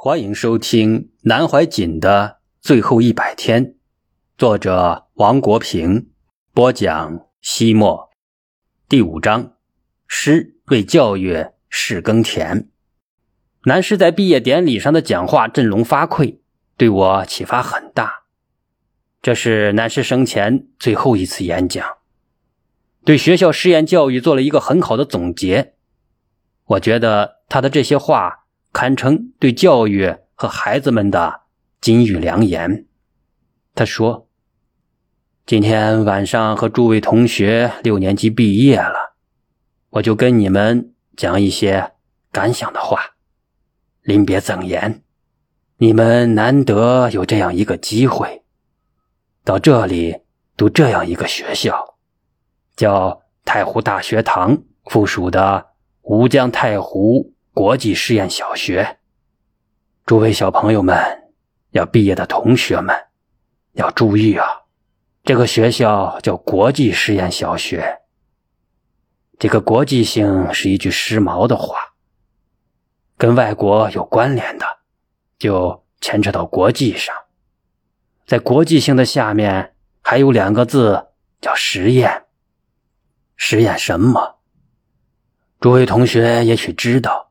欢迎收听南怀瑾的最后一百天，作者王国平播讲。西莫第五章，诗为教育是耕田。南师在毕业典礼上的讲话振聋发聩，对我启发很大。这是南师生前最后一次演讲，对学校实验教育做了一个很好的总结。我觉得他的这些话堪称对教育和孩子们的金玉良言。他说。今天晚上和诸位同学六年级毕业了，我就跟你们讲一些感想的话，临别赠言。你们难得有这样一个机会，到这里读这样一个学校，叫太湖大学堂附属的吴江太湖国际实验小学。诸位小朋友们，要毕业的同学们，要注意啊！这个学校叫国际实验小学。这个国际性是一句时髦的话，跟外国有关联的，就牵扯到国际上。在国际性的下面还有两个字叫实验。实验什么？诸位同学也许知道，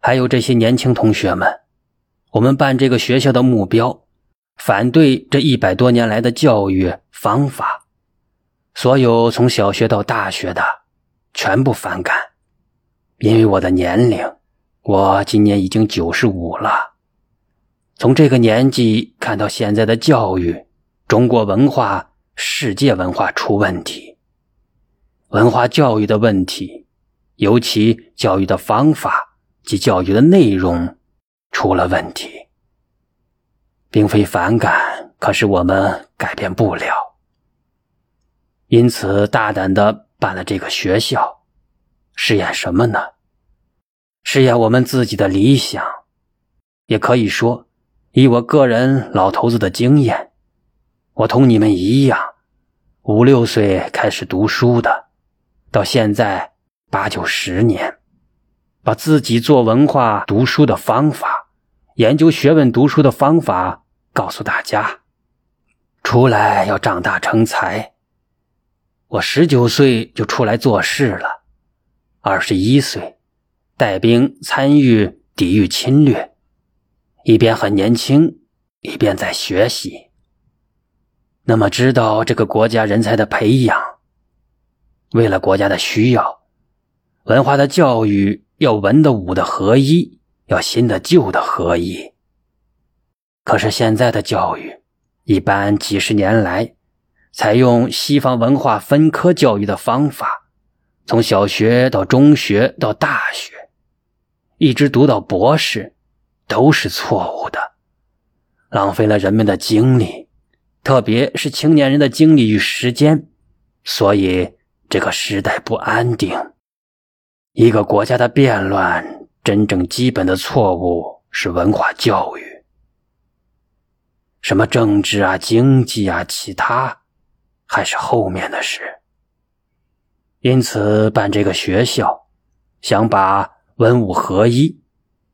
还有这些年轻同学们，我们办这个学校的目标。反对这一百多年来的教育方法，所有从小学到大学的全部反感。因为我的年龄，我今年已经九十五了。从这个年纪看到现在的教育，中国文化、世界文化出问题，文化教育的问题，尤其教育的方法及教育的内容出了问题。并非反感，可是我们改变不了，因此大胆的办了这个学校，试验什么呢？试验我们自己的理想，也可以说，以我个人老头子的经验，我同你们一样，五六岁开始读书的，到现在八九十年，把自己做文化读书的方法。研究学问、读书的方法，告诉大家，出来要长大成才。我十九岁就出来做事了，二十一岁带兵参与抵御侵略，一边很年轻，一边在学习。那么，知道这个国家人才的培养，为了国家的需要，文化的教育要文的武的合一。要新的旧的合一。可是现在的教育，一般几十年来采用西方文化分科教育的方法，从小学到中学到大学，一直读到博士，都是错误的，浪费了人们的精力，特别是青年人的精力与时间。所以这个时代不安定，一个国家的变乱。真正基本的错误是文化教育，什么政治啊、经济啊、其他，还是后面的事。因此办这个学校，想把文武合一、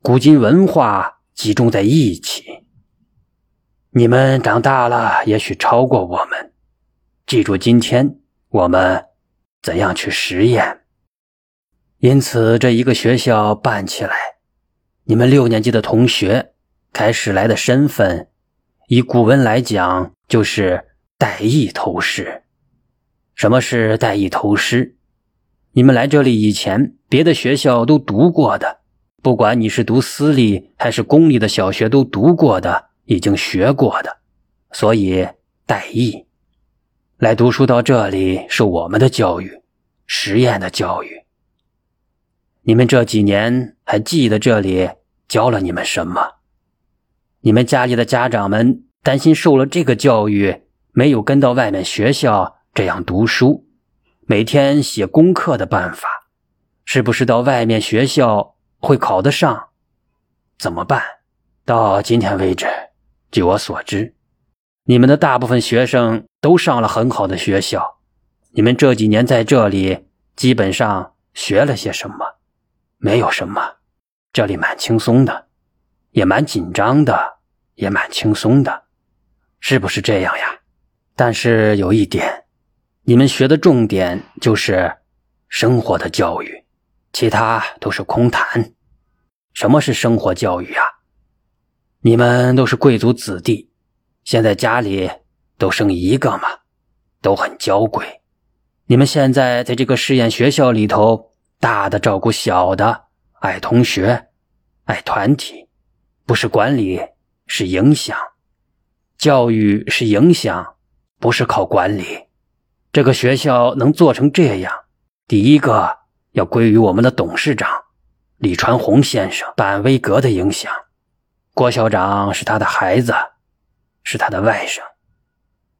古今文化集中在一起。你们长大了，也许超过我们。记住今天我们怎样去实验。因此，这一个学校办起来，你们六年级的同学开始来的身份，以古文来讲，就是带艺投师。什么是带艺投师？你们来这里以前，别的学校都读过的，不管你是读私立还是公立的小学都读过的，已经学过的，所以带艺来读书到这里，是我们的教育，实验的教育。你们这几年还记得这里教了你们什么？你们家里的家长们担心受了这个教育，没有跟到外面学校这样读书，每天写功课的办法，是不是到外面学校会考得上？怎么办？到今天为止，据我所知，你们的大部分学生都上了很好的学校。你们这几年在这里基本上学了些什么？没有什么，这里蛮轻松的，也蛮紧张的，也蛮轻松的，是不是这样呀？但是有一点，你们学的重点就是生活的教育，其他都是空谈。什么是生活教育啊？你们都是贵族子弟，现在家里都生一个嘛，都很娇贵。你们现在在这个实验学校里头，大的照顾小的，爱同学，爱团体，不是管理，是影响。教育是影响，不是靠管理。这个学校能做成这样，第一个要归于我们的董事长。李传宏先生、板威格的影响，郭校长是他的孩子，是他的外甥。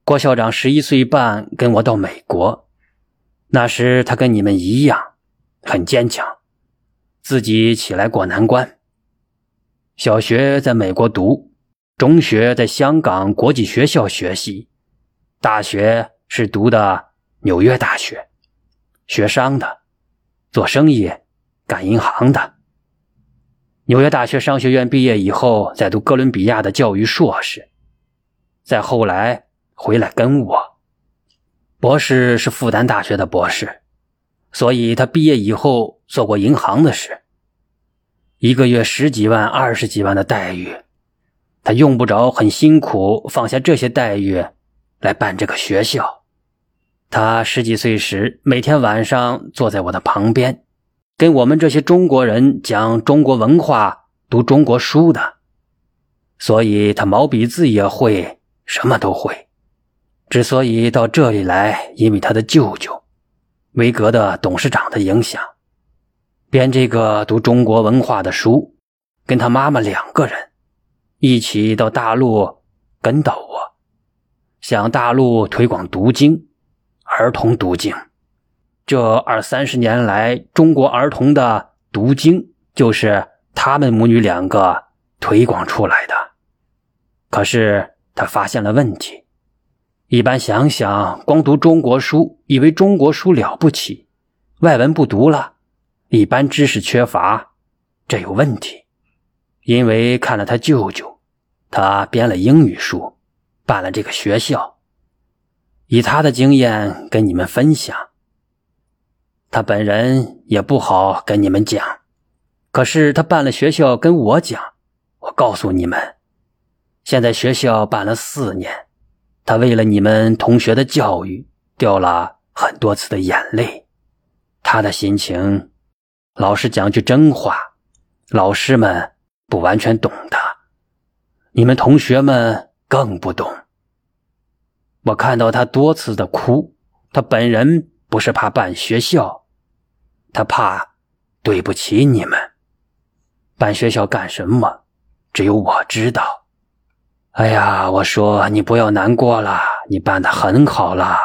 郭校长十一岁半跟我到美国，那时他跟你们一样，很坚强，自己起来过难关。小学在美国读，中学在香港国际学校学习，大学是读的纽约大学，学商的，做生意，干银行的。纽约大学商学院毕业以后，在读哥伦比亚的教育硕士，再后来回来跟我。博士是复旦大学的博士，所以他毕业以后做过银行的事，一个月十几万、二十几万的待遇，他用不着很辛苦放下这些待遇来办这个学校。他十几岁时，每天晚上坐在我的旁边。跟我们这些中国人讲中国文化、读中国书的，所以他毛笔字也会，什么都会。之所以到这里来，因为他的舅舅，维格的董事长的影响，编这个读中国文化的书，跟他妈妈两个人一起到大陆跟到我，向大陆推广读经，儿童读经。这二三十年来，中国儿童的读经就是他们母女两个推广出来的。可是他发现了问题。一般想想，光读中国书，以为中国书了不起，外文不读了，一般知识缺乏，这有问题。因为看了他舅舅，他编了英语书，办了这个学校，以他的经验跟你们分享。他本人也不好跟你们讲，可是他办了学校跟我讲。我告诉你们，现在学校办了四年，他为了你们同学的教育掉了很多次的眼泪。他的心情，老实讲句真话，老师们不完全懂的，你们同学们更不懂。我看到他多次的哭，他本人不是怕办学校。他怕对不起你们，办学校干什么？只有我知道。哎呀，我说你不要难过了，你办的很好了。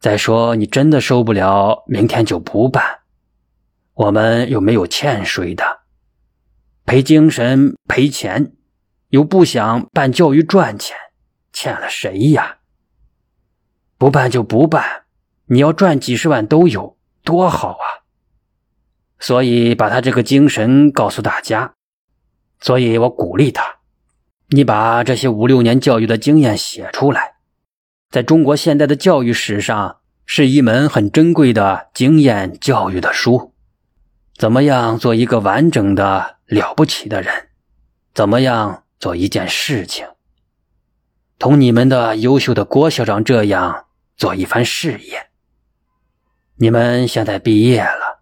再说你真的受不了，明天就不办。我们又没有欠谁的，赔精神赔钱，又不想办教育赚钱，欠了谁呀？不办就不办，你要赚几十万都有。多好啊！所以把他这个精神告诉大家，所以我鼓励他，你把这些五六年教育的经验写出来，在中国现代的教育史上是一门很珍贵的经验教育的书。怎么样做一个完整的了不起的人？怎么样做一件事情？同你们的优秀的郭校长这样做一番事业。你们现在毕业了，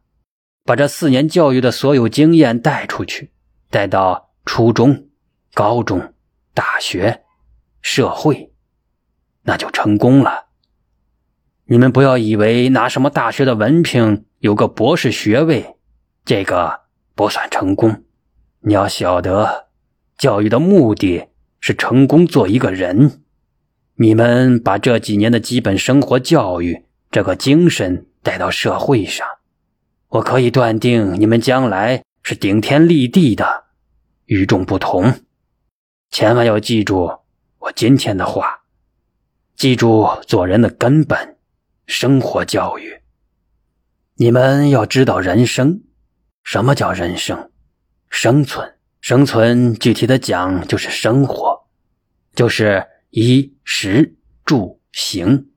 把这四年教育的所有经验带出去，带到初中、高中、大学、社会，那就成功了。你们不要以为拿什么大学的文凭，有个博士学位，这个不算成功。你要晓得，教育的目的是成功做一个人。你们把这几年的基本生活教育这个精神。带到社会上，我可以断定你们将来是顶天立地的，与众不同。千万要记住我今天的话，记住做人的根本，生活教育。你们要知道人生，什么叫人生？生存生存具体的讲就是生活，就是衣食住行，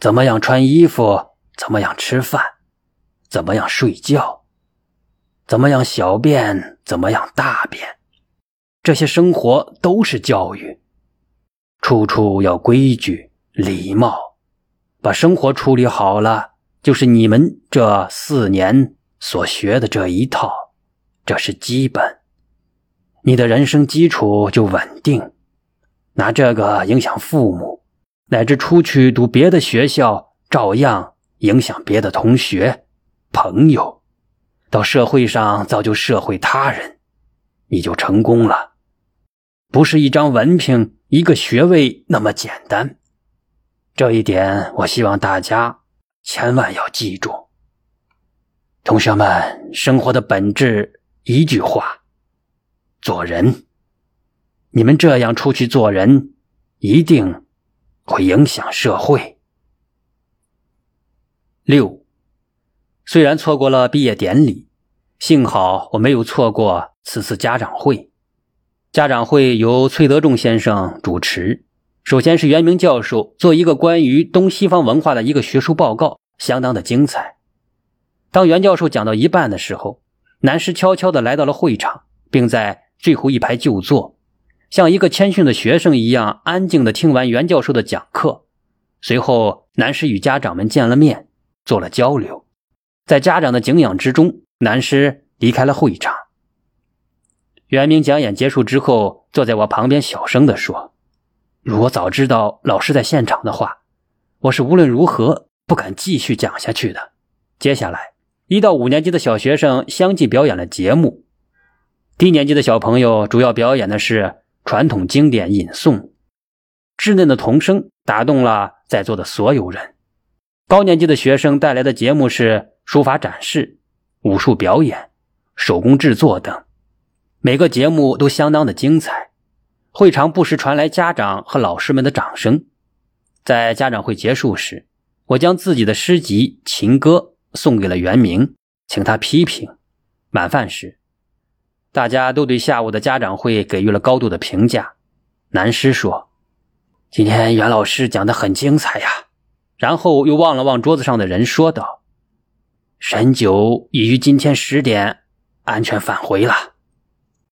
怎么样穿衣服，怎么样吃饭，怎么样睡觉，怎么样小便，怎么样大便，这些生活都是教育，处处要规矩礼貌，把生活处理好了，就是你们这四年所学的这一套，这是基本。你的人生基础就稳定，拿这个影响父母，乃至出去读别的学校，照样影响别的同学、朋友，到社会上造就社会他人，你就成功了。不是一张文凭、一个学位那么简单，这一点我希望大家千万要记住。同学们，生活的本质，一句话。做人，你们这样出去做人，一定会影响社会。六，虽然错过了毕业典礼，幸好我没有错过此次家长会。家长会由崔德仲先生主持，首先是袁明教授做一个关于东西方文化的一个学术报告，相当的精彩。当袁教授讲到一半的时候，南师悄悄的来到了会场，并在。最后一排就坐，像一个谦逊的学生一样安静的听完袁教授的讲课。随后，南师与家长们见了面，做了交流。在家长的敬仰之中，南师离开了会场。袁明讲演结束之后，坐在我旁边，小声的说：“如果早知道老师在现场的话，我是无论如何不敢继续讲下去的。”接下来，一到五年级的小学生相继表演了节目。低年级的小朋友主要表演的是传统经典吟诵，稚嫩的童声打动了在座的所有人。高年级的学生带来的节目是书法展示、武术表演、手工制作等，每个节目都相当的精彩。会场不时传来家长和老师们的掌声。在家长会结束时，我将自己的诗集《情歌》送给了袁明，请他批评。晚饭时。大家都对下午的家长会给予了高度的评价。南师说：“今天袁老师讲的很精彩呀。”然后又望了望桌子上的人，说道：“神九已于今天十点安全返回了。”